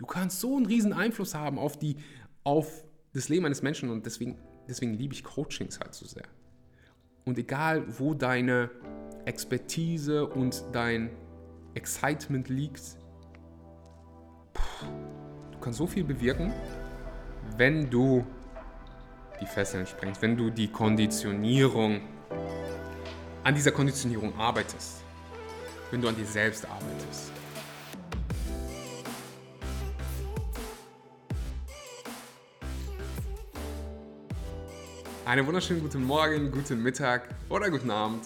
Du kannst so einen riesen Einfluss haben auf, die, auf das Leben eines Menschen und deswegen, deswegen liebe ich Coachings halt so sehr. Und egal, wo deine Expertise und dein Excitement liegt, du kannst so viel bewirken, wenn du die Fesseln sprengst, wenn du die Konditionierung, an dieser Konditionierung arbeitest, wenn du an dir selbst arbeitest. Einen wunderschönen guten Morgen, guten Mittag oder guten Abend.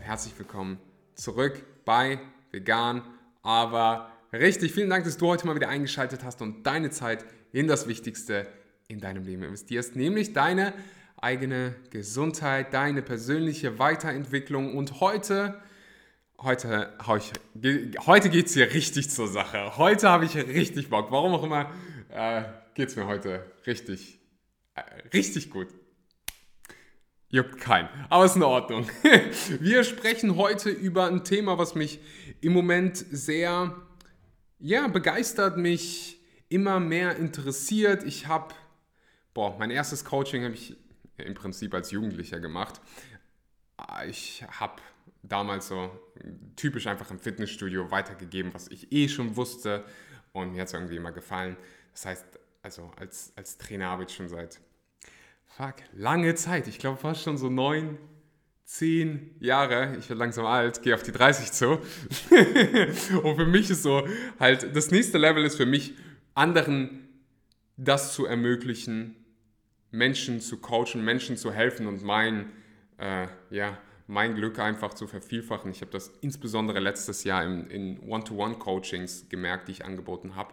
Herzlich willkommen zurück bei Vegan, aber richtig. Vielen Dank, dass du heute mal wieder eingeschaltet hast und deine Zeit in das Wichtigste in deinem Leben investierst, nämlich deine eigene Gesundheit, deine persönliche Weiterentwicklung. Und heute, heute, heute geht es hier richtig zur Sache. Heute habe ich richtig Bock. Warum auch immer äh, geht es mir heute richtig, äh, richtig gut. Juckt keinen, aber ist in Ordnung. Wir sprechen heute über ein Thema, was mich im Moment sehr, ja, begeistert, mich immer mehr interessiert. Ich habe, boah, mein erstes Coaching habe ich im Prinzip als Jugendlicher gemacht. Ich habe damals so typisch einfach im Fitnessstudio weitergegeben, was ich eh schon wusste und mir hat es irgendwie immer gefallen. Das heißt, also als, als Trainer habe ich schon seit fuck, lange Zeit. Ich glaube fast schon so neun, zehn Jahre. Ich werde langsam alt, gehe auf die 30 zu. und für mich ist so halt, das nächste Level ist für mich, anderen das zu ermöglichen, Menschen zu coachen, Menschen zu helfen und mein, äh, ja, mein Glück einfach zu vervielfachen. Ich habe das insbesondere letztes Jahr in, in One-to-One-Coachings gemerkt, die ich angeboten habe,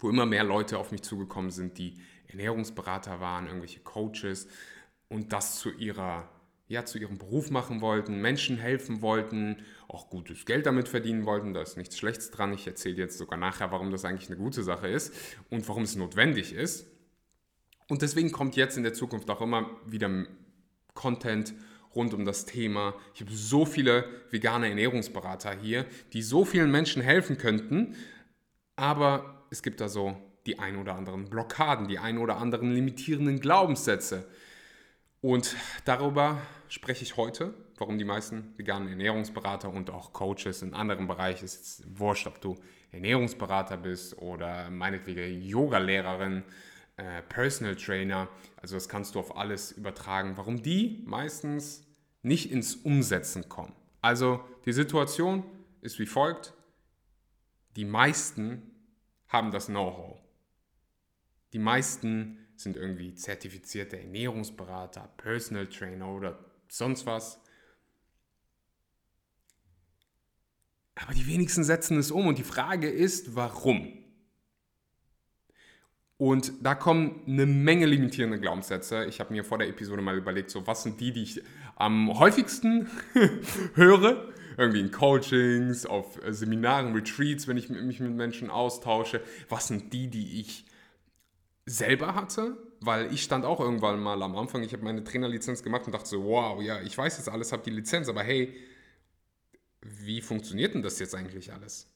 wo immer mehr Leute auf mich zugekommen sind, die Ernährungsberater waren, irgendwelche Coaches und das zu ihrer ja, zu ihrem Beruf machen wollten, Menschen helfen wollten, auch gutes Geld damit verdienen wollten. Da ist nichts Schlechtes dran. Ich erzähle jetzt sogar nachher, warum das eigentlich eine gute Sache ist und warum es notwendig ist. Und deswegen kommt jetzt in der Zukunft auch immer wieder Content rund um das Thema. Ich habe so viele vegane Ernährungsberater hier, die so vielen Menschen helfen könnten, aber es gibt da so die ein oder anderen Blockaden, die ein oder anderen limitierenden Glaubenssätze. Und darüber spreche ich heute, warum die meisten veganen Ernährungsberater und auch Coaches in anderen Bereichen, es ist wurscht, ob du Ernährungsberater bist oder meinetwegen Yoga-Lehrerin, äh, Personal Trainer, also das kannst du auf alles übertragen, warum die meistens nicht ins Umsetzen kommen. Also die Situation ist wie folgt, die meisten haben das Know-how. Die meisten sind irgendwie zertifizierte Ernährungsberater, Personal Trainer oder sonst was. Aber die wenigsten setzen es um und die Frage ist, warum? Und da kommen eine Menge limitierende Glaubenssätze. Ich habe mir vor der Episode mal überlegt, so was sind die, die ich am häufigsten höre. Irgendwie in Coachings, auf Seminaren, Retreats, wenn ich mich mit Menschen austausche. Was sind die, die ich selber hatte, weil ich stand auch irgendwann mal am Anfang, ich habe meine Trainerlizenz gemacht und dachte so, wow, ja, ich weiß jetzt alles, habe die Lizenz, aber hey, wie funktioniert denn das jetzt eigentlich alles?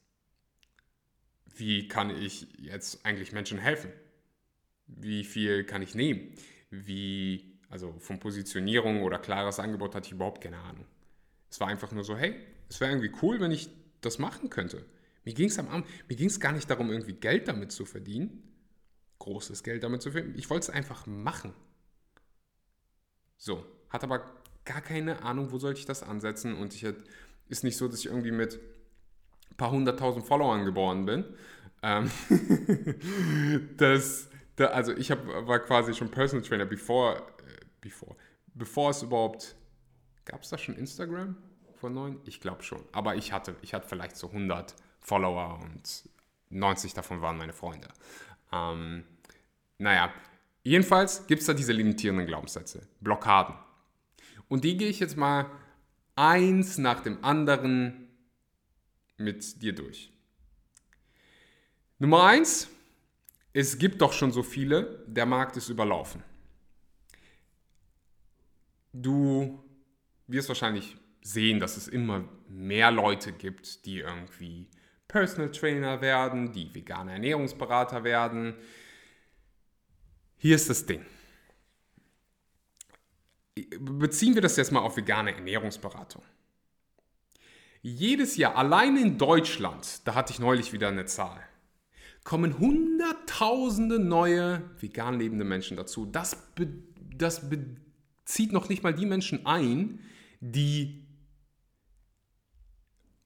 Wie kann ich jetzt eigentlich Menschen helfen? Wie viel kann ich nehmen? Wie, also von Positionierung oder klares Angebot hatte ich überhaupt keine Ahnung. Es war einfach nur so, hey, es wäre irgendwie cool, wenn ich das machen könnte. Mir ging es am Abend, mir ging es gar nicht darum, irgendwie Geld damit zu verdienen, großes Geld damit zu finden. Ich wollte es einfach machen. So, hat aber gar keine Ahnung, wo sollte ich das ansetzen und ich hätte, ist nicht so, dass ich irgendwie mit ein paar hunderttausend Followern geboren bin. Ähm das, da, also ich hab, war quasi schon Personal Trainer, bevor, äh, bevor, bevor es überhaupt, gab es da schon Instagram vor neun? Ich glaube schon, aber ich hatte, ich hatte vielleicht so 100 Follower und 90 davon waren meine Freunde. Ähm, naja, jedenfalls gibt es da diese limitierenden Glaubenssätze, Blockaden. Und die gehe ich jetzt mal eins nach dem anderen mit dir durch. Nummer eins, es gibt doch schon so viele, der Markt ist überlaufen. Du wirst wahrscheinlich sehen, dass es immer mehr Leute gibt, die irgendwie Personal Trainer werden, die vegane Ernährungsberater werden. Hier ist das Ding. Beziehen wir das jetzt mal auf vegane Ernährungsberatung. Jedes Jahr, allein in Deutschland, da hatte ich neulich wieder eine Zahl, kommen Hunderttausende neue vegan lebende Menschen dazu. Das, be, das bezieht noch nicht mal die Menschen ein, die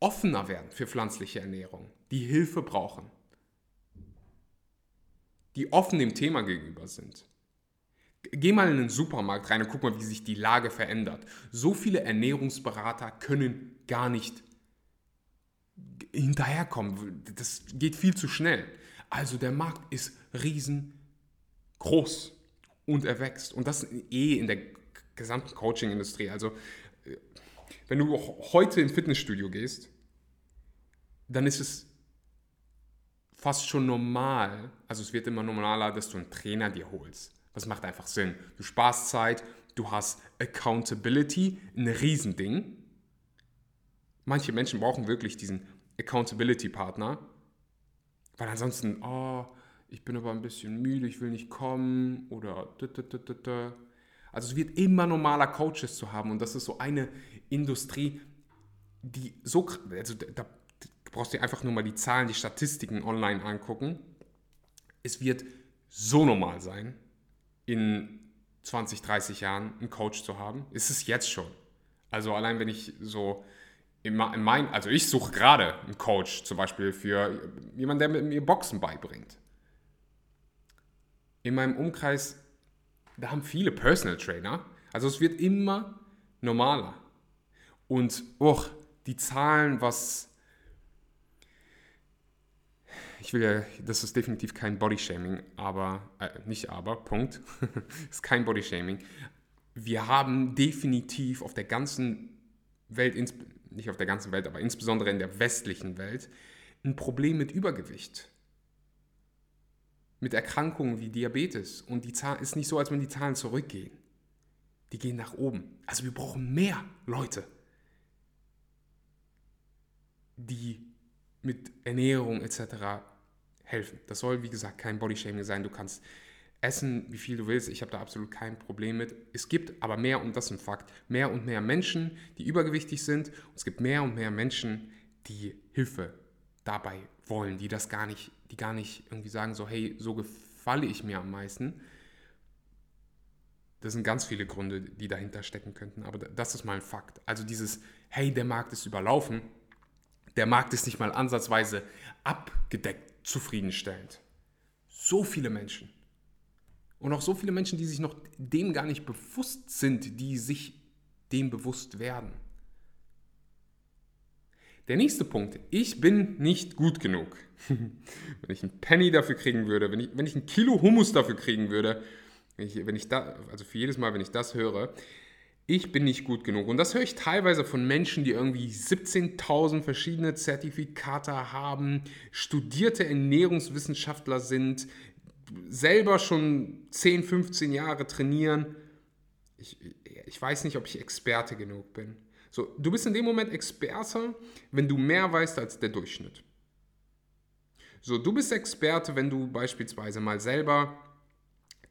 offener werden für pflanzliche Ernährung, die Hilfe brauchen, die offen dem Thema gegenüber sind. Geh mal in den Supermarkt rein und guck mal, wie sich die Lage verändert. So viele Ernährungsberater können gar nicht hinterherkommen. Das geht viel zu schnell. Also der Markt ist riesengroß und er wächst. Und das eh in der gesamten Coaching-Industrie. Also äh, wenn du heute ins Fitnessstudio gehst, dann ist es fast schon normal, also es wird immer normaler, dass du einen Trainer dir holst. Das macht einfach Sinn. Du sparst Zeit, du hast Accountability, ein Riesending. Manche Menschen brauchen wirklich diesen Accountability-Partner, weil ansonsten, oh, ich bin aber ein bisschen müde, ich will nicht kommen oder also es wird immer normaler Coaches zu haben und das ist so eine Industrie, die so, also da brauchst dir einfach nur mal die Zahlen, die Statistiken online angucken. Es wird so normal sein, in 20, 30 Jahren einen Coach zu haben. Ist es jetzt schon. Also allein wenn ich so in mein, also ich suche gerade einen Coach zum Beispiel für jemanden, der mir Boxen beibringt. In meinem Umkreis, da haben viele Personal Trainer. Also es wird immer normaler. Und oh, die Zahlen, was ich will ja, das ist definitiv kein Bodyshaming, aber, äh, nicht aber, Punkt, ist kein Bodyshaming. Wir haben definitiv auf der ganzen Welt, nicht auf der ganzen Welt, aber insbesondere in der westlichen Welt, ein Problem mit Übergewicht. Mit Erkrankungen wie Diabetes. Und die Zahl ist nicht so, als wenn die Zahlen zurückgehen. Die gehen nach oben. Also wir brauchen mehr Leute, die mit Ernährung etc helfen. Das soll, wie gesagt, kein Bodyshaming sein. Du kannst essen, wie viel du willst. Ich habe da absolut kein Problem mit. Es gibt aber mehr, und das ist ein Fakt, mehr und mehr Menschen, die übergewichtig sind. Und es gibt mehr und mehr Menschen, die Hilfe dabei wollen, die das gar nicht, die gar nicht irgendwie sagen, so, hey, so gefalle ich mir am meisten. Das sind ganz viele Gründe, die dahinter stecken könnten, aber das ist mal ein Fakt. Also dieses, hey, der Markt ist überlaufen, der Markt ist nicht mal ansatzweise abgedeckt zufriedenstellend. So viele Menschen. Und auch so viele Menschen, die sich noch dem gar nicht bewusst sind, die sich dem bewusst werden. Der nächste Punkt. Ich bin nicht gut genug. wenn ich einen Penny dafür kriegen würde, wenn ich, wenn ich ein Kilo Hummus dafür kriegen würde, wenn ich, wenn ich da, also für jedes Mal, wenn ich das höre, ich bin nicht gut genug. Und das höre ich teilweise von Menschen, die irgendwie 17.000 verschiedene Zertifikate haben, studierte Ernährungswissenschaftler sind, selber schon 10, 15 Jahre trainieren. Ich, ich weiß nicht, ob ich Experte genug bin. So, du bist in dem Moment Experte, wenn du mehr weißt als der Durchschnitt. So, du bist Experte, wenn du beispielsweise mal selber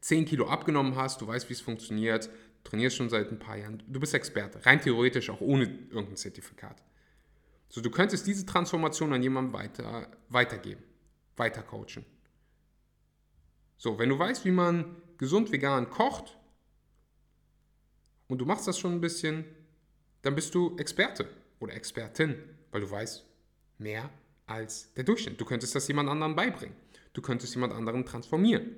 10 Kilo abgenommen hast, du weißt, wie es funktioniert, trainierst schon seit ein paar Jahren, du bist Experte, rein theoretisch auch ohne irgendein Zertifikat. So, du könntest diese Transformation an jemanden weiter, weitergeben, weiter coachen. So, wenn du weißt, wie man gesund vegan kocht und du machst das schon ein bisschen, dann bist du Experte oder Expertin, weil du weißt mehr als der Durchschnitt. Du könntest das jemand anderen beibringen. Du könntest jemand anderen transformieren.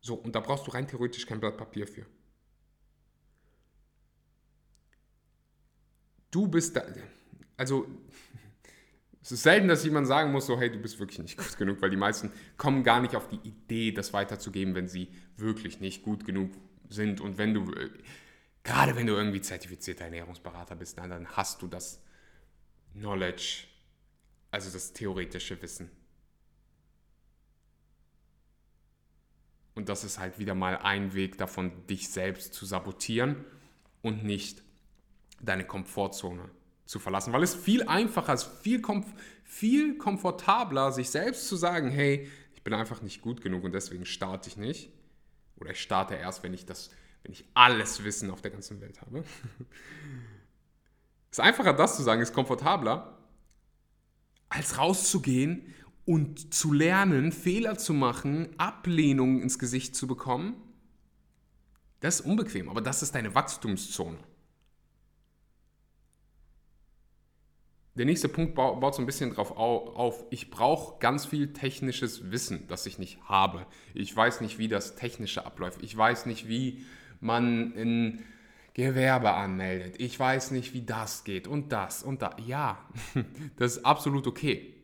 So, und da brauchst du rein theoretisch kein Blatt Papier für. du bist da. Also, es ist selten, dass jemand sagen muss, so, hey, du bist wirklich nicht gut genug, weil die meisten kommen gar nicht auf die Idee, das weiterzugeben, wenn sie wirklich nicht gut genug sind. Und wenn du, gerade wenn du irgendwie zertifizierter Ernährungsberater bist, dann hast du das Knowledge, also das theoretische Wissen. Und das ist halt wieder mal ein Weg davon, dich selbst zu sabotieren und nicht deine Komfortzone zu verlassen, weil es viel einfacher ist, viel, komf viel komfortabler, sich selbst zu sagen, hey, ich bin einfach nicht gut genug und deswegen starte ich nicht. Oder ich starte erst, wenn ich das, wenn ich alles Wissen auf der ganzen Welt habe. es ist einfacher, das zu sagen, ist komfortabler, als rauszugehen und zu lernen, Fehler zu machen, Ablehnung ins Gesicht zu bekommen. Das ist unbequem, aber das ist deine Wachstumszone. der nächste Punkt baut so ein bisschen drauf auf. Ich brauche ganz viel technisches Wissen, das ich nicht habe. Ich weiß nicht, wie das Technische abläuft. Ich weiß nicht, wie man ein Gewerbe anmeldet. Ich weiß nicht, wie das geht und das und da. Ja, das ist absolut okay,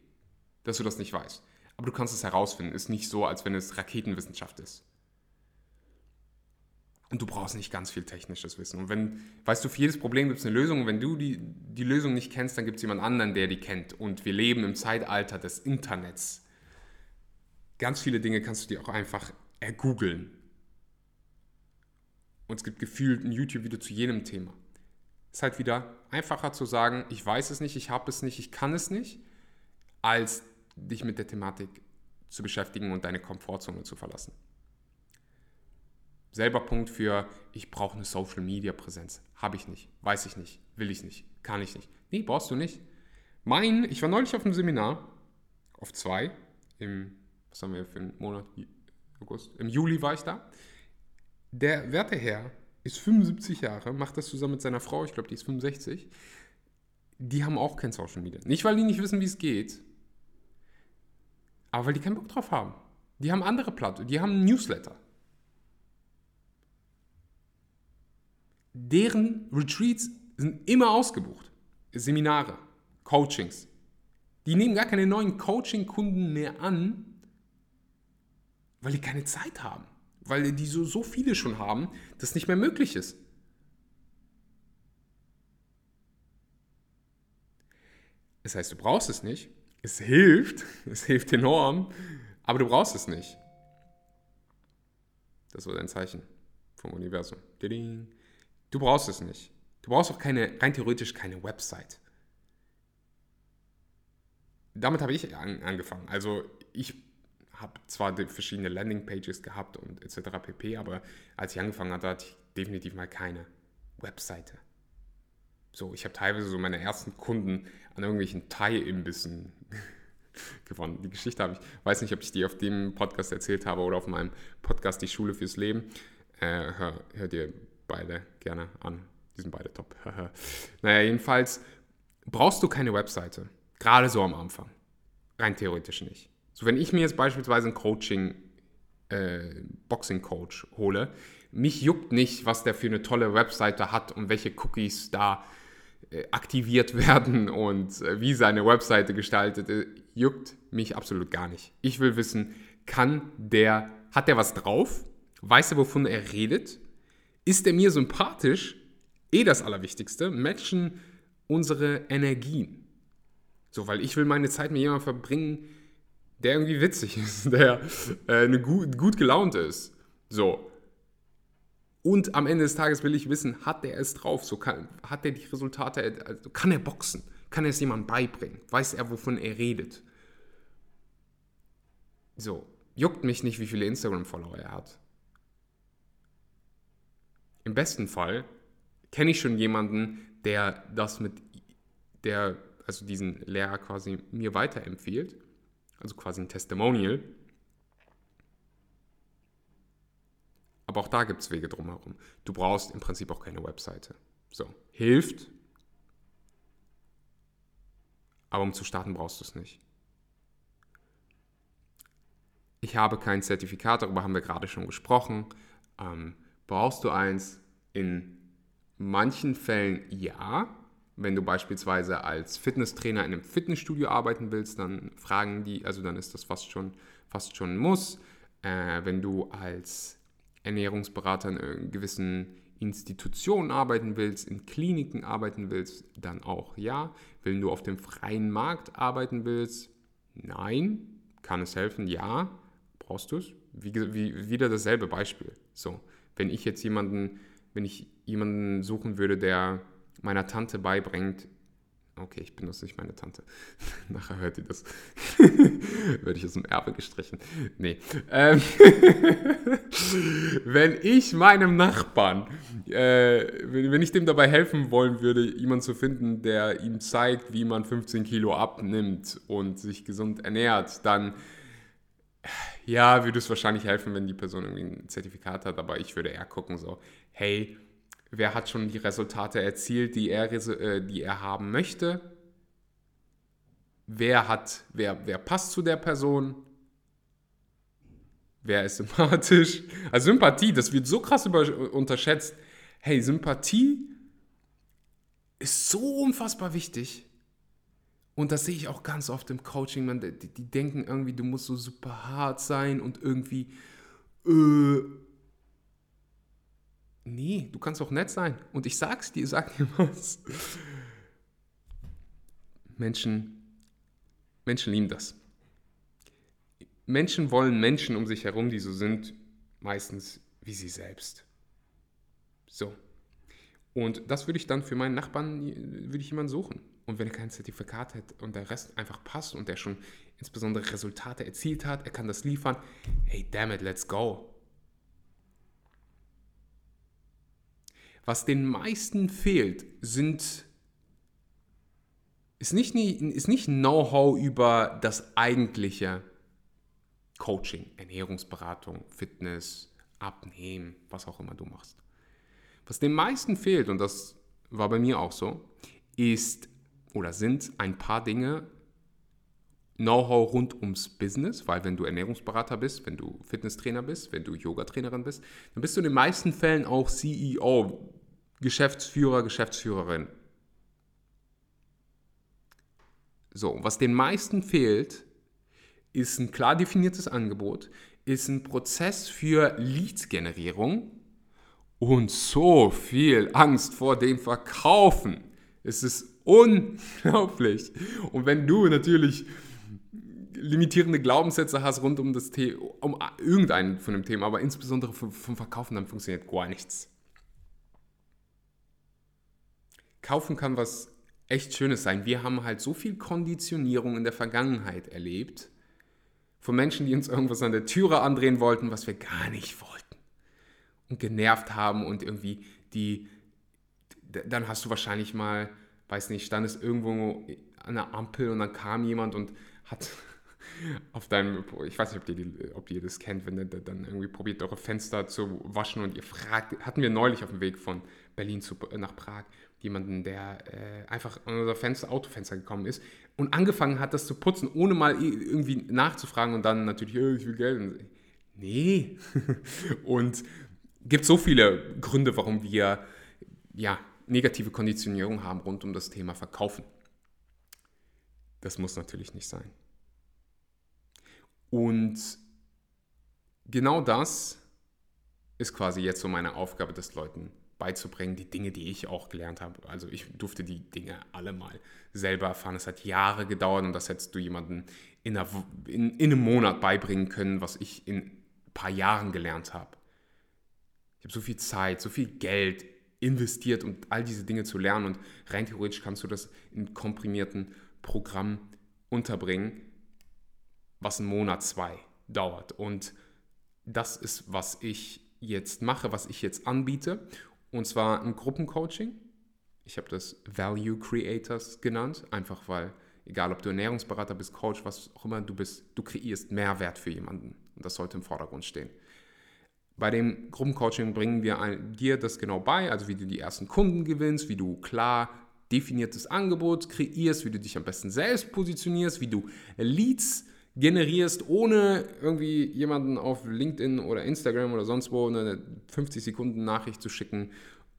dass du das nicht weißt. Aber du kannst es herausfinden. Ist nicht so, als wenn es Raketenwissenschaft ist. Und du brauchst nicht ganz viel technisches Wissen. Und wenn, weißt du, für jedes Problem gibt es eine Lösung. Und wenn du die, die Lösung nicht kennst, dann gibt es jemand anderen, der die kennt. Und wir leben im Zeitalter des Internets. Ganz viele Dinge kannst du dir auch einfach ergoogeln. Und es gibt gefühlt ein YouTube-Video zu jedem Thema. Es ist halt wieder einfacher zu sagen, ich weiß es nicht, ich habe es nicht, ich kann es nicht, als dich mit der Thematik zu beschäftigen und deine Komfortzone zu verlassen selber Punkt für, ich brauche eine Social Media Präsenz. Habe ich nicht, weiß ich nicht, will ich nicht, kann ich nicht. Nee, brauchst du nicht. Mein, ich war neulich auf einem Seminar, auf zwei, im, was haben wir für einen Monat? August, im Juli war ich da. Der werte Herr ist 75 Jahre, macht das zusammen mit seiner Frau, ich glaube, die ist 65. Die haben auch kein Social Media. Nicht, weil die nicht wissen, wie es geht, aber weil die keinen Bock drauf haben. Die haben andere Plattformen, die haben Newsletter. deren Retreats sind immer ausgebucht. Seminare, Coachings. Die nehmen gar keine neuen Coaching-Kunden mehr an, weil die keine Zeit haben. Weil die so, so viele schon haben, dass nicht mehr möglich ist. Das heißt, du brauchst es nicht. Es hilft, es hilft enorm, aber du brauchst es nicht. Das war dein Zeichen vom Universum. Du brauchst es nicht. Du brauchst auch keine, rein theoretisch keine Website. Damit habe ich an, angefangen. Also ich habe zwar verschiedene Landingpages gehabt und etc. pp, aber als ich angefangen hatte, hatte ich definitiv mal keine Webseite. So, ich habe teilweise so meine ersten Kunden an irgendwelchen Thai-Imbissen gewonnen. Die Geschichte habe ich, weiß nicht, ob ich die auf dem Podcast erzählt habe oder auf meinem Podcast Die Schule fürs Leben. Äh, hör, hör dir beide gerne an. Die sind beide top. naja, jedenfalls brauchst du keine Webseite. Gerade so am Anfang. Rein theoretisch nicht. So, wenn ich mir jetzt beispielsweise ein Coaching, äh, Boxing-Coach hole, mich juckt nicht, was der für eine tolle Webseite hat und welche Cookies da äh, aktiviert werden und äh, wie seine Webseite gestaltet ist, juckt mich absolut gar nicht. Ich will wissen, kann der, hat der was drauf? Weiß er, wovon er redet? Ist er mir sympathisch? Eh das Allerwichtigste. Matchen unsere Energien. So, weil ich will meine Zeit mit jemandem verbringen, der irgendwie witzig ist, der äh, eine gut, gut gelaunt ist. So. Und am Ende des Tages will ich wissen, hat er es drauf? So kann, hat er die Resultate, also kann er boxen? Kann er es jemandem beibringen? Weiß er, wovon er redet? So, juckt mich nicht, wie viele Instagram-Follower er hat. Im besten Fall kenne ich schon jemanden, der das mit, der, also diesen Lehrer quasi mir weiterempfiehlt, also quasi ein Testimonial. Aber auch da gibt es Wege drumherum. Du brauchst im Prinzip auch keine Webseite. So, hilft, aber um zu starten brauchst du es nicht. Ich habe kein Zertifikat, darüber haben wir gerade schon gesprochen. Ähm, Brauchst du eins? In manchen Fällen ja. Wenn du beispielsweise als Fitnesstrainer in einem Fitnessstudio arbeiten willst, dann fragen die, also dann ist das fast schon, fast schon ein Muss. Äh, wenn du als Ernährungsberater in gewissen Institutionen arbeiten willst, in Kliniken arbeiten willst, dann auch ja. Wenn du auf dem freien Markt arbeiten willst, nein. Kann es helfen? Ja. Brauchst du es? Wie, wie, wieder dasselbe Beispiel. So, wenn ich jetzt jemanden, wenn ich jemanden suchen würde, der meiner Tante beibringt, Okay, ich benutze nicht meine Tante. Nachher hört ihr das. Würde ich aus dem Erbe gestrichen. Nee. Ähm wenn ich meinem Nachbarn, äh, wenn ich dem dabei helfen wollen würde, jemanden zu finden, der ihm zeigt, wie man 15 Kilo abnimmt und sich gesund ernährt, dann ja, würde es wahrscheinlich helfen, wenn die Person irgendwie ein Zertifikat hat, aber ich würde eher gucken, so, hey, wer hat schon die Resultate erzielt, die er, äh, die er haben möchte, wer hat, wer, wer passt zu der Person, wer ist sympathisch. Also Sympathie, das wird so krass über, unterschätzt. Hey, Sympathie ist so unfassbar wichtig. Und das sehe ich auch ganz oft im Coaching. Man, die, die denken irgendwie, du musst so super hart sein und irgendwie äh, Nee, du kannst auch nett sein. Und ich sag's dir, sag dir was. Menschen, Menschen lieben das. Menschen wollen Menschen um sich herum, die so sind, meistens wie sie selbst. So. Und das würde ich dann für meinen Nachbarn, würde ich jemanden suchen. Und wenn er kein Zertifikat hat und der Rest einfach passt und der schon insbesondere Resultate erzielt hat, er kann das liefern, hey, damn it, let's go. Was den meisten fehlt, sind, ist nicht, ist nicht Know-how über das eigentliche Coaching, Ernährungsberatung, Fitness, Abnehmen, was auch immer du machst. Was den meisten fehlt, und das war bei mir auch so, ist oder sind ein paar Dinge, Know-how rund ums Business, weil wenn du Ernährungsberater bist, wenn du Fitnesstrainer bist, wenn du Yoga-Trainerin bist, dann bist du in den meisten Fällen auch CEO, Geschäftsführer, Geschäftsführerin. So, was den meisten fehlt, ist ein klar definiertes Angebot, ist ein Prozess für Leads-Generierung und so viel Angst vor dem Verkaufen. Es ist unglaublich. Und wenn du natürlich limitierende Glaubenssätze hast rund um das Thema, um irgendein von dem Thema, aber insbesondere vom, Verkaufen, dann funktioniert gar nichts. Kaufen kann was echt Schönes sein. Wir haben halt so viel Konditionierung in der Vergangenheit erlebt von Menschen, die uns irgendwas an der Türe andrehen wollten, was wir gar nicht wollten und genervt haben und irgendwie die, dann hast du wahrscheinlich mal, weiß nicht, standest irgendwo an der Ampel und dann kam jemand und hat auf deinem, ich weiß nicht, ob ihr, ob ihr das kennt, wenn der dann irgendwie probiert, eure Fenster zu waschen und ihr fragt, hatten wir neulich auf dem Weg von Berlin zu, nach Prag, jemanden, der äh, einfach an unser Fenster, Autofenster gekommen ist und angefangen hat, das zu putzen, ohne mal irgendwie nachzufragen und dann natürlich, oh, ich will Geld. Nee. und gibt so viele Gründe, warum wir ja, negative Konditionierung haben rund um das Thema Verkaufen. Das muss natürlich nicht sein. Und genau das ist quasi jetzt so meine Aufgabe, das Leuten beizubringen, die Dinge, die ich auch gelernt habe. Also ich durfte die Dinge alle mal selber erfahren. Es hat Jahre gedauert und das hättest du jemandem in, in, in einem Monat beibringen können, was ich in ein paar Jahren gelernt habe. Ich habe so viel Zeit, so viel Geld investiert, um all diese Dinge zu lernen und rein theoretisch kannst du das in komprimierten Programm unterbringen was einen Monat, zwei dauert. Und das ist, was ich jetzt mache, was ich jetzt anbiete. Und zwar ein Gruppencoaching. Ich habe das Value Creators genannt, einfach weil, egal ob du Ernährungsberater bist, Coach, was auch immer du bist, du kreierst Mehrwert für jemanden. Und das sollte im Vordergrund stehen. Bei dem Gruppencoaching bringen wir dir das genau bei, also wie du die ersten Kunden gewinnst, wie du klar definiertes Angebot kreierst, wie du dich am besten selbst positionierst, wie du Leads generierst, ohne irgendwie jemanden auf LinkedIn oder Instagram oder sonst wo eine 50 Sekunden Nachricht zu schicken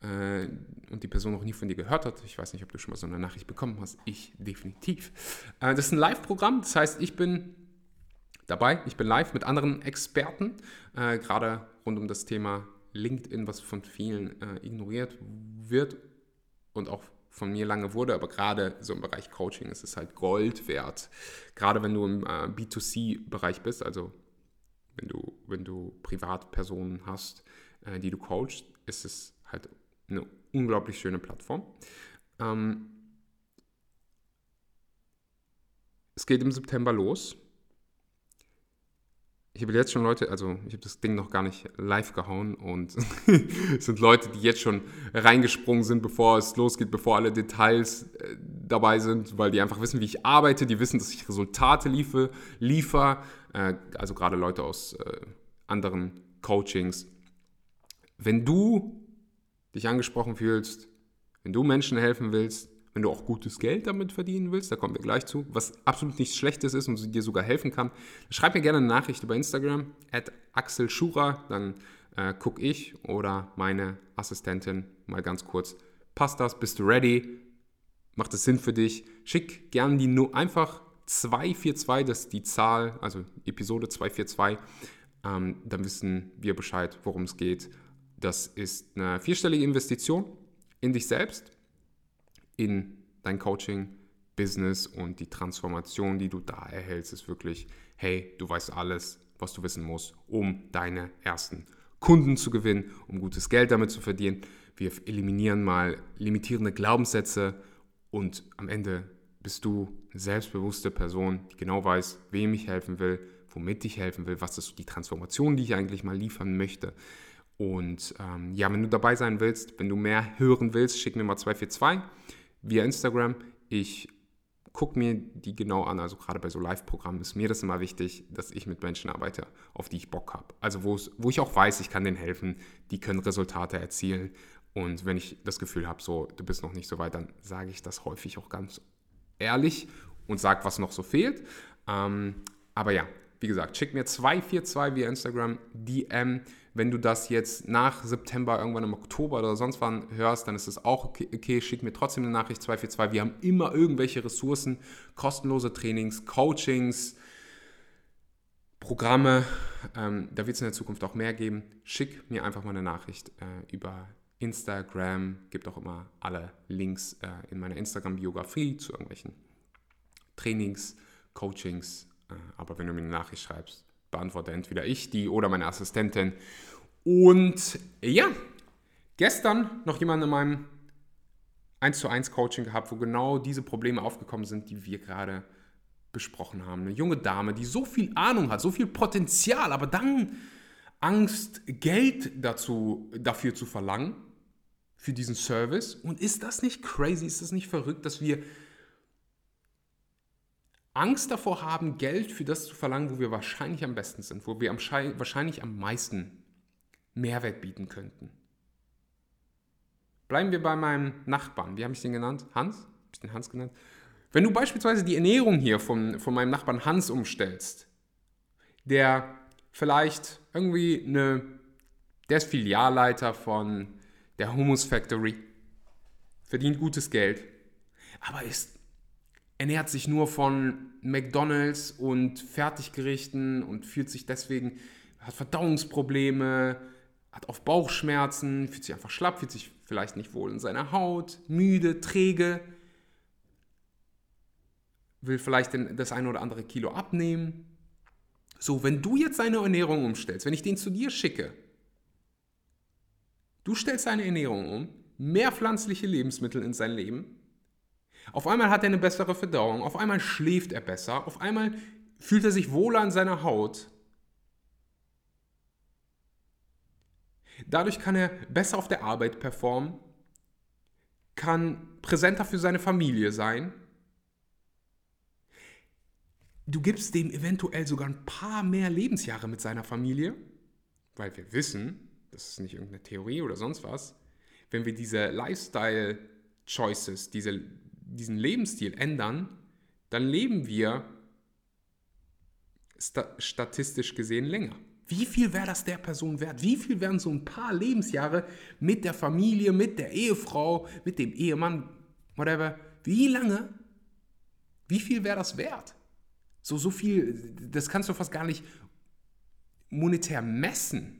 äh, und die Person noch nie von dir gehört hat. Ich weiß nicht, ob du schon mal so eine Nachricht bekommen hast. Ich definitiv. Äh, das ist ein Live-Programm, das heißt, ich bin dabei, ich bin live mit anderen Experten, äh, gerade rund um das Thema LinkedIn, was von vielen ignoriert wird und auch von mir lange wurde, aber gerade so im Bereich Coaching ist es halt Gold wert. Gerade wenn du im äh, B2C-Bereich bist, also wenn du, wenn du Privatpersonen hast, äh, die du coachst, ist es halt eine unglaublich schöne Plattform. Ähm, es geht im September los. Ich habe jetzt schon Leute, also ich habe das Ding noch gar nicht live gehauen und es sind Leute, die jetzt schon reingesprungen sind, bevor es losgeht, bevor alle Details äh, dabei sind, weil die einfach wissen, wie ich arbeite, die wissen, dass ich Resultate liefer, liefer äh, also gerade Leute aus äh, anderen Coachings. Wenn du dich angesprochen fühlst, wenn du Menschen helfen willst, wenn du auch gutes Geld damit verdienen willst, da kommen wir gleich zu, was absolut nichts Schlechtes ist und dir sogar helfen kann, schreib mir gerne eine Nachricht über Instagram, at Axel Schura, dann äh, gucke ich oder meine Assistentin mal ganz kurz, passt das, bist du ready, macht es Sinn für dich, schick gerne die nur einfach 242, das ist die Zahl, also Episode 242, ähm, dann wissen wir Bescheid, worum es geht. Das ist eine vierstellige Investition in dich selbst in dein Coaching, Business und die Transformation, die du da erhältst, ist wirklich, hey, du weißt alles, was du wissen musst, um deine ersten Kunden zu gewinnen, um gutes Geld damit zu verdienen. Wir eliminieren mal limitierende Glaubenssätze und am Ende bist du eine selbstbewusste Person, die genau weiß, wem ich helfen will, womit ich helfen will, was ist die Transformation, die ich eigentlich mal liefern möchte. Und ähm, ja, wenn du dabei sein willst, wenn du mehr hören willst, schick mir mal 242 via Instagram. Ich gucke mir die genau an. Also gerade bei so Live-Programmen ist mir das immer wichtig, dass ich mit Menschen arbeite, auf die ich Bock habe. Also wo ich auch weiß, ich kann denen helfen, die können Resultate erzielen. Und wenn ich das Gefühl habe, so, du bist noch nicht so weit, dann sage ich das häufig auch ganz ehrlich und sage, was noch so fehlt. Ähm, aber ja, wie gesagt, schick mir 242 via Instagram DM. Wenn du das jetzt nach September, irgendwann im Oktober oder sonst wann hörst, dann ist es auch okay. okay. Schick mir trotzdem eine Nachricht 242. Wir haben immer irgendwelche Ressourcen, kostenlose Trainings, Coachings, Programme. Ähm, da wird es in der Zukunft auch mehr geben. Schick mir einfach mal eine Nachricht äh, über Instagram. Gibt auch immer alle Links äh, in meiner Instagram-Biografie zu irgendwelchen Trainings, Coachings äh, aber wenn du mir eine Nachricht schreibst, beantworte entweder ich die oder meine Assistentin. Und ja, gestern noch jemand in meinem 1 zu 1 Coaching gehabt, wo genau diese Probleme aufgekommen sind, die wir gerade besprochen haben. Eine junge Dame, die so viel Ahnung hat, so viel Potenzial, aber dann Angst, Geld dazu, dafür zu verlangen, für diesen Service. Und ist das nicht crazy? Ist das nicht verrückt, dass wir Angst davor haben, Geld für das zu verlangen, wo wir wahrscheinlich am besten sind, wo wir am wahrscheinlich am meisten Mehrwert bieten könnten. Bleiben wir bei meinem Nachbarn. Wie habe ich den genannt? Hans? Habe ich den Hans genannt? Wenn du beispielsweise die Ernährung hier von, von meinem Nachbarn Hans umstellst, der vielleicht irgendwie eine, der ist Filialleiter von der Hummus Factory, verdient gutes Geld, aber ist ernährt sich nur von McDonalds und Fertiggerichten und fühlt sich deswegen, hat Verdauungsprobleme, hat auf Bauchschmerzen, fühlt sich einfach schlapp, fühlt sich vielleicht nicht wohl in seiner Haut, müde, träge, will vielleicht das eine oder andere Kilo abnehmen. So, wenn du jetzt deine Ernährung umstellst, wenn ich den zu dir schicke, du stellst deine Ernährung um, mehr pflanzliche Lebensmittel in sein Leben, auf einmal hat er eine bessere Verdauung, auf einmal schläft er besser, auf einmal fühlt er sich wohler an seiner Haut. Dadurch kann er besser auf der Arbeit performen, kann präsenter für seine Familie sein. Du gibst dem eventuell sogar ein paar mehr Lebensjahre mit seiner Familie, weil wir wissen, das ist nicht irgendeine Theorie oder sonst was, wenn wir diese Lifestyle-Choices, diese diesen Lebensstil ändern, dann leben wir sta statistisch gesehen länger. Wie viel wäre das der Person wert? Wie viel wären so ein paar Lebensjahre mit der Familie, mit der Ehefrau, mit dem Ehemann, whatever? Wie lange? Wie viel wäre das wert? So, so viel, das kannst du fast gar nicht monetär messen.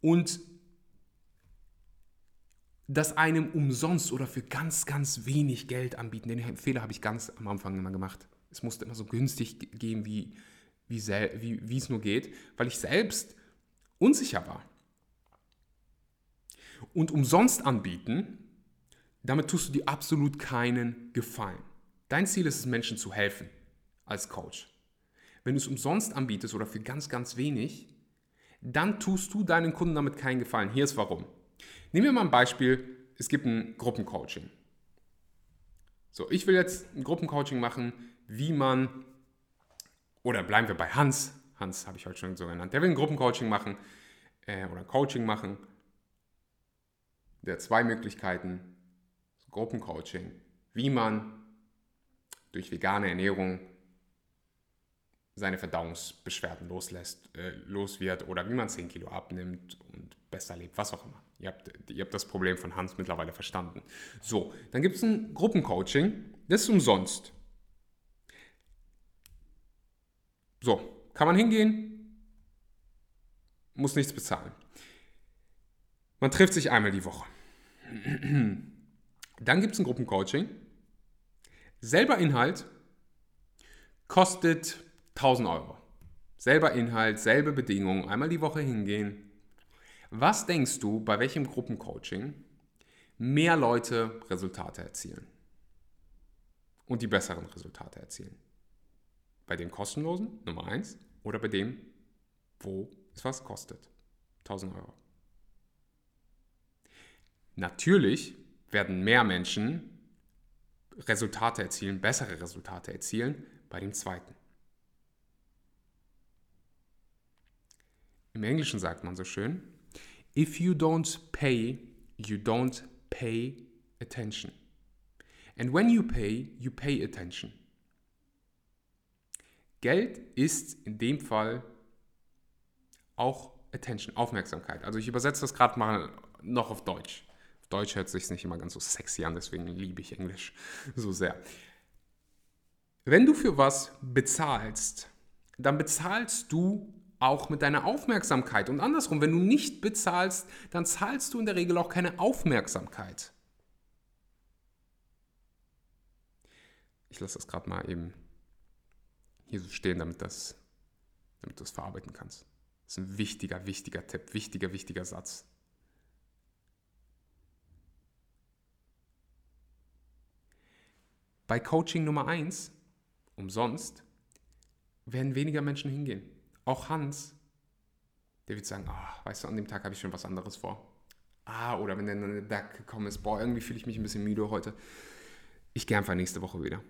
Und das einem umsonst oder für ganz, ganz wenig Geld anbieten. Den Fehler habe ich ganz am Anfang immer gemacht. Es musste immer so günstig gehen, wie, wie, wie, wie es nur geht, weil ich selbst unsicher war. Und umsonst anbieten damit tust du dir absolut keinen Gefallen. Dein Ziel ist es, Menschen zu helfen als Coach. Wenn du es umsonst anbietest oder für ganz, ganz wenig, dann tust du deinen Kunden damit keinen Gefallen. Hier ist warum. Nehmen wir mal ein Beispiel, es gibt ein Gruppencoaching. So, ich will jetzt ein Gruppencoaching machen, wie man, oder bleiben wir bei Hans, Hans habe ich heute schon so genannt, der will ein Gruppencoaching machen äh, oder Coaching machen. Der hat zwei Möglichkeiten, Gruppencoaching, wie man durch vegane Ernährung seine Verdauungsbeschwerden loslässt, äh, los wird oder wie man 10 Kilo abnimmt und besser lebt, was auch immer. Ihr habt, ihr habt das Problem von Hans mittlerweile verstanden. So, dann gibt es ein Gruppencoaching, das ist umsonst. So, kann man hingehen, muss nichts bezahlen. Man trifft sich einmal die Woche. Dann gibt es ein Gruppencoaching. Selber Inhalt kostet 1000 Euro. Selber Inhalt, selbe Bedingungen, einmal die Woche hingehen. Was denkst du, bei welchem Gruppencoaching mehr Leute Resultate erzielen? Und die besseren Resultate erzielen? Bei dem kostenlosen, Nummer 1, oder bei dem, wo es was kostet? 1000 Euro. Natürlich werden mehr Menschen Resultate erzielen, bessere Resultate erzielen bei dem zweiten. Im Englischen sagt man so schön, if you don't pay, you don't pay attention. And when you pay, you pay attention. Geld ist in dem Fall auch Attention, Aufmerksamkeit. Also ich übersetze das gerade mal noch auf Deutsch. Auf Deutsch hört sich nicht immer ganz so sexy an, deswegen liebe ich Englisch so sehr. Wenn du für was bezahlst, dann bezahlst du auch mit deiner Aufmerksamkeit. Und andersrum, wenn du nicht bezahlst, dann zahlst du in der Regel auch keine Aufmerksamkeit. Ich lasse das gerade mal eben hier so stehen, damit, das, damit du es verarbeiten kannst. Das ist ein wichtiger, wichtiger Tipp, wichtiger, wichtiger Satz. Bei Coaching Nummer 1, umsonst, werden weniger Menschen hingehen. Auch Hans, der wird sagen, oh, weißt du, an dem Tag habe ich schon was anderes vor. Ah, oder wenn dann der Tag gekommen ist, boah, irgendwie fühle ich mich ein bisschen müde heute. Ich gehe einfach nächste Woche wieder.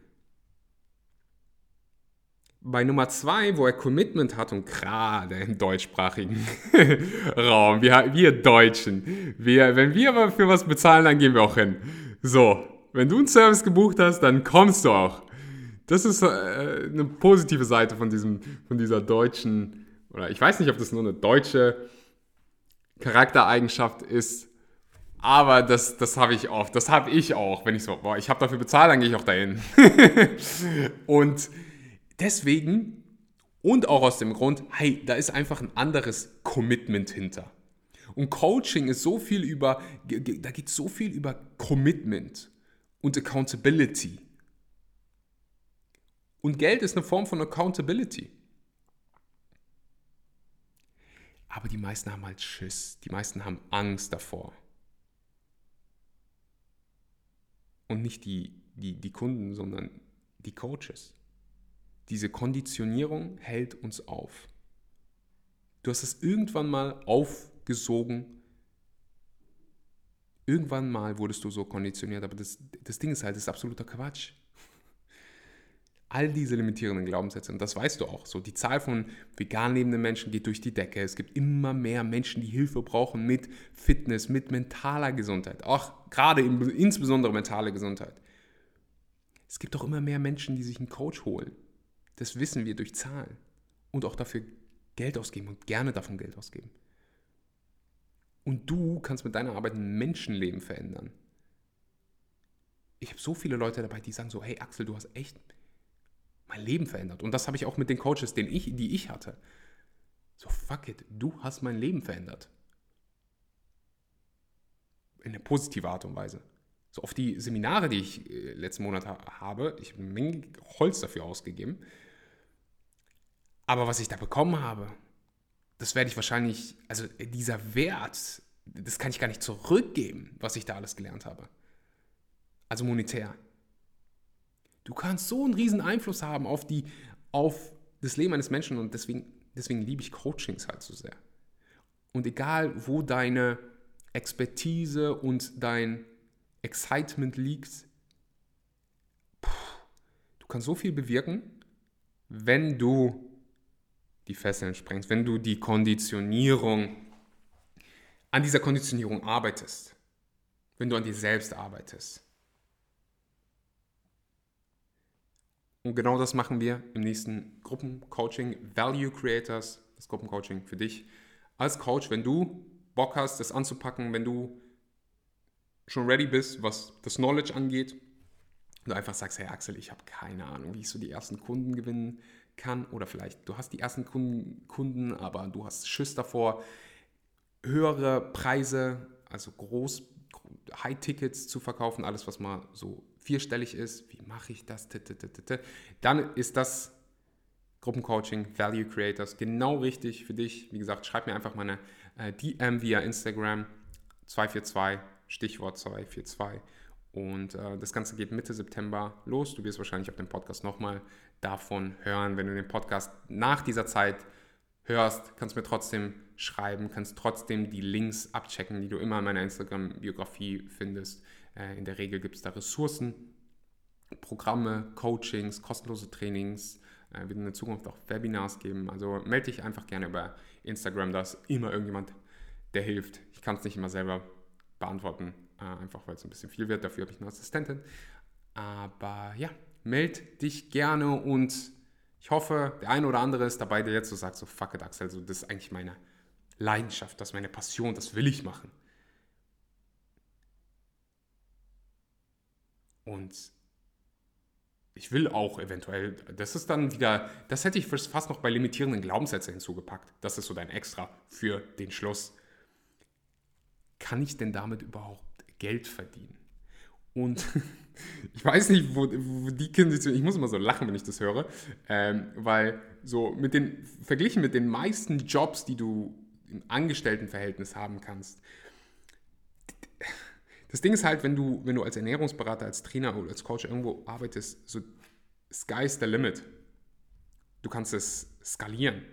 Bei Nummer zwei, wo er Commitment hat und gerade im deutschsprachigen Raum, wir, wir Deutschen, wir, wenn wir aber für was bezahlen, dann gehen wir auch hin. So, wenn du einen Service gebucht hast, dann kommst du auch. Das ist äh, eine positive Seite von, diesem, von dieser deutschen, oder ich weiß nicht, ob das nur eine deutsche Charaktereigenschaft ist, aber das, das habe ich oft. Das habe ich auch, wenn ich so, boah, ich habe dafür bezahlt, dann gehe ich auch dahin. und deswegen und auch aus dem Grund, hey, da ist einfach ein anderes Commitment hinter. Und Coaching ist so viel über, da geht so viel über Commitment und Accountability. Und Geld ist eine Form von Accountability. Aber die meisten haben halt Schiss. Die meisten haben Angst davor. Und nicht die, die, die Kunden, sondern die Coaches. Diese Konditionierung hält uns auf. Du hast es irgendwann mal aufgesogen. Irgendwann mal wurdest du so konditioniert, aber das, das Ding ist halt, das ist absoluter Quatsch all diese limitierenden Glaubenssätze, und das weißt du auch, so die Zahl von vegan lebenden Menschen geht durch die Decke. Es gibt immer mehr Menschen, die Hilfe brauchen mit Fitness, mit mentaler Gesundheit, auch gerade insbesondere mentale Gesundheit. Es gibt auch immer mehr Menschen, die sich einen Coach holen. Das wissen wir durch Zahlen. Und auch dafür Geld ausgeben und gerne davon Geld ausgeben. Und du kannst mit deiner Arbeit ein Menschenleben verändern. Ich habe so viele Leute dabei, die sagen so, hey Axel, du hast echt mein Leben verändert. Und das habe ich auch mit den Coaches, den ich, die ich hatte. So, fuck it, du hast mein Leben verändert. In eine positive Art und Weise. So auf die Seminare, die ich äh, letzten Monat ha habe, ich habe eine Menge Holz dafür ausgegeben. Aber was ich da bekommen habe, das werde ich wahrscheinlich, also dieser Wert, das kann ich gar nicht zurückgeben, was ich da alles gelernt habe. Also monetär. Du kannst so einen riesen Einfluss haben auf, die, auf das Leben eines Menschen und deswegen, deswegen liebe ich Coachings halt so sehr. Und egal, wo deine Expertise und dein Excitement liegt, du kannst so viel bewirken, wenn du die Fesseln sprengst, wenn du die Konditionierung, an dieser Konditionierung arbeitest, wenn du an dir selbst arbeitest. Und genau das machen wir im nächsten Gruppencoaching Value Creators, das Gruppencoaching für dich. Als Coach, wenn du Bock hast, das anzupacken, wenn du schon ready bist, was das Knowledge angeht, und du einfach sagst, hey Axel, ich habe keine Ahnung, wie ich so die ersten Kunden gewinnen kann. Oder vielleicht du hast die ersten Kunden, aber du hast Schiss davor, höhere Preise, also groß, High-Tickets zu verkaufen, alles was mal so vierstellig ist, wie mache ich das, dann ist das Gruppencoaching, Value Creators, genau richtig für dich. Wie gesagt, schreib mir einfach meine äh, DM via Instagram 242, Stichwort 242. Und äh, das Ganze geht Mitte September los. Du wirst wahrscheinlich auf dem Podcast nochmal davon hören. Wenn du den Podcast nach dieser Zeit hörst, kannst du mir trotzdem schreiben, kannst trotzdem die Links abchecken, die du immer in meiner Instagram-Biografie findest. Äh, in der Regel gibt es da Ressourcen, Programme, Coachings, kostenlose Trainings, äh, wird in der Zukunft auch Webinars geben. Also melde dich einfach gerne über Instagram, da ist immer irgendjemand, der hilft. Ich kann es nicht immer selber beantworten, äh, einfach weil es ein bisschen viel wird. Dafür habe ich eine Assistentin. Aber ja, melde dich gerne und ich hoffe, der eine oder andere ist dabei, der jetzt so sagt, so fuck it, Axel, so, das ist eigentlich meine Leidenschaft, das ist meine Passion, das will ich machen. Und ich will auch eventuell, das ist dann wieder, das hätte ich fast noch bei limitierenden Glaubenssätzen hinzugepackt. Das ist so dein Extra für den Schluss. Kann ich denn damit überhaupt Geld verdienen? Und ich weiß nicht, wo, wo die Kinder, ich muss immer so lachen, wenn ich das höre, ähm, weil so mit den, verglichen mit den meisten Jobs, die du im Angestelltenverhältnis haben kannst, das Ding ist halt, wenn du, wenn du als Ernährungsberater, als Trainer oder als Coach irgendwo arbeitest, so sky's the limit. Du kannst es skalieren.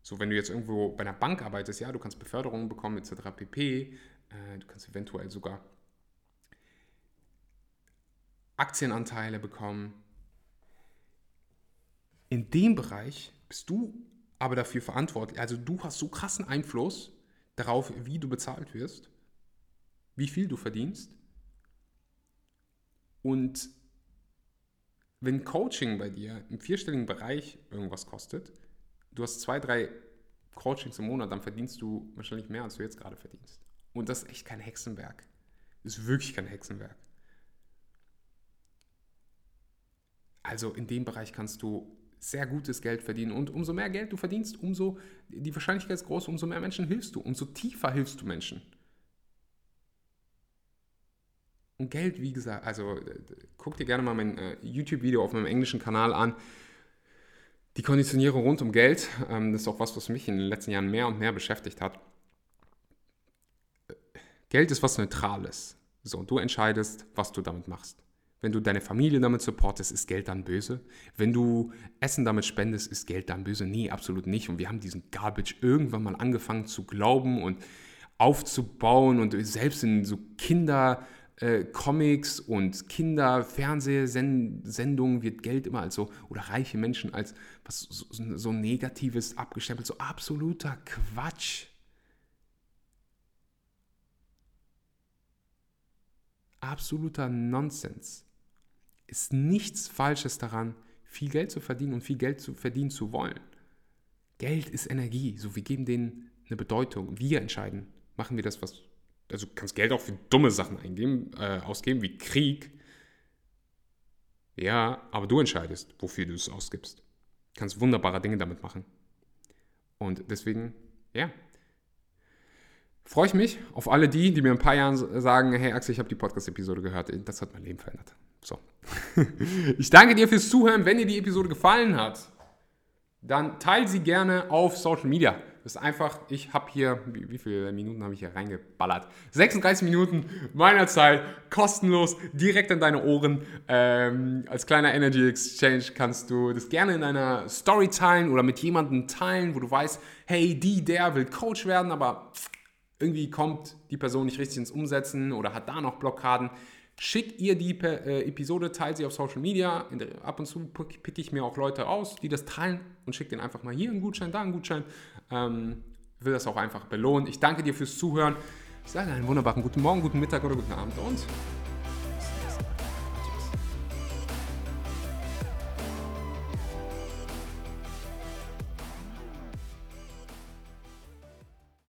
So, wenn du jetzt irgendwo bei einer Bank arbeitest, ja, du kannst Beförderungen bekommen, etc. pp. Äh, du kannst eventuell sogar Aktienanteile bekommen. In dem Bereich bist du aber dafür verantwortlich. Also du hast so krassen Einfluss darauf, wie du bezahlt wirst wie viel du verdienst. Und wenn Coaching bei dir im vierstelligen Bereich irgendwas kostet, du hast zwei, drei Coachings im Monat, dann verdienst du wahrscheinlich mehr, als du jetzt gerade verdienst. Und das ist echt kein Hexenwerk. Das ist wirklich kein Hexenwerk. Also in dem Bereich kannst du sehr gutes Geld verdienen. Und umso mehr Geld du verdienst, umso die Wahrscheinlichkeit ist groß, umso mehr Menschen hilfst du, umso tiefer hilfst du Menschen. Und Geld, wie gesagt, also äh, guck dir gerne mal mein äh, YouTube-Video auf meinem englischen Kanal an. Die Konditionierung rund um Geld, ähm, das ist auch was, was mich in den letzten Jahren mehr und mehr beschäftigt hat. Geld ist was Neutrales. So, du entscheidest, was du damit machst. Wenn du deine Familie damit supportest, ist Geld dann böse. Wenn du Essen damit spendest, ist Geld dann böse. Nee, absolut nicht. Und wir haben diesen Garbage irgendwann mal angefangen zu glauben und aufzubauen und selbst in so Kinder äh, Comics und Kinderfernsehsendungen wird Geld immer als so, oder reiche Menschen als was so, so Negatives abgestempelt, so absoluter Quatsch. Absoluter Nonsens. Ist nichts Falsches daran, viel Geld zu verdienen und viel Geld zu verdienen zu wollen. Geld ist Energie, so wir geben denen eine Bedeutung. Wir entscheiden, machen wir das, was also du kannst Geld auch für dumme Sachen eingeben, äh, ausgeben, wie Krieg. Ja, aber du entscheidest, wofür du es ausgibst. Du kannst wunderbare Dinge damit machen. Und deswegen, ja, freue ich mich auf alle die, die mir in ein paar Jahren sagen, hey Axel, ich habe die Podcast-Episode gehört, das hat mein Leben verändert. So. ich danke dir fürs Zuhören. Wenn dir die Episode gefallen hat, dann teile sie gerne auf Social Media ist einfach, ich habe hier, wie, wie viele Minuten habe ich hier reingeballert? 36 Minuten meiner Zeit, kostenlos, direkt in deine Ohren. Ähm, als kleiner Energy Exchange kannst du das gerne in deiner Story teilen oder mit jemandem teilen, wo du weißt, hey, die, der will Coach werden, aber irgendwie kommt die Person nicht richtig ins Umsetzen oder hat da noch Blockaden. Schick ihr die äh, Episode, teilt sie auf Social Media. ab und zu picke ich mir auch Leute aus, die das teilen und schicke denen einfach mal hier einen Gutschein, da einen Gutschein. Ähm, will das auch einfach belohnen. Ich danke dir fürs Zuhören. Ich sage einen wunderbaren guten Morgen, guten Mittag oder guten Abend und